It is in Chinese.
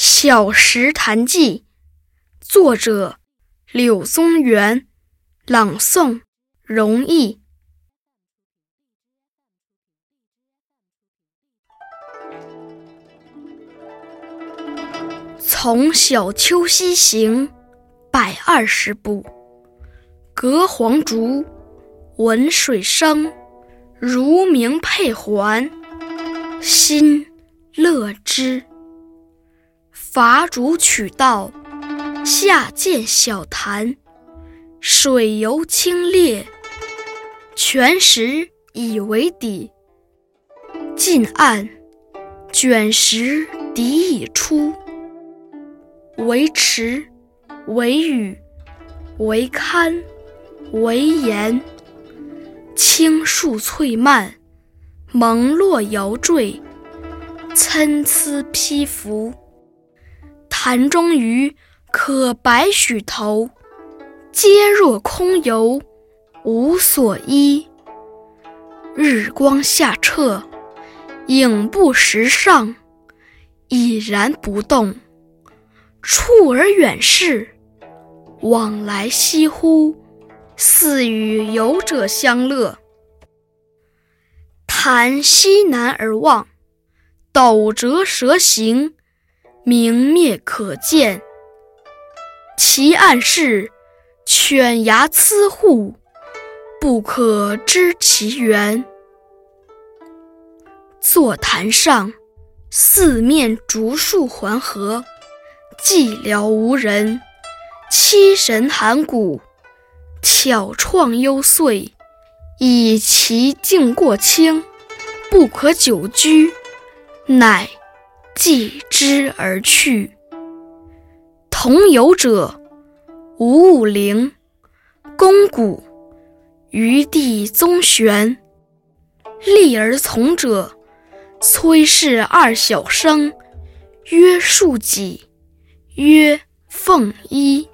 小石潭记》，作者柳宗元，朗诵容易。从小丘西行，百二十步，隔黄竹，闻水声，如鸣佩环，心乐之。伐竹取道，下见小潭，水尤清冽，泉石以为底。近岸，卷石底已出。为池，为屿，为龛，为岩。青树翠蔓，蒙络摇缀，参差披拂。潭中鱼可百许头，皆若空游，无所依。日光下澈，影不识上，已然不动。处而远视，往来翕忽，似与游者相乐。潭西南而望，斗折蛇行。明灭可见，其岸势，犬牙牁户，不可知其源。坐潭上，四面竹树环合，寂寥无人。凄神寒骨，巧怆幽邃，以其境过清，不可久居，乃。继之而去。同游者，吴武陵、龚古、余弟宗玄。立而从者，崔氏二小生，曰树己，曰凤衣。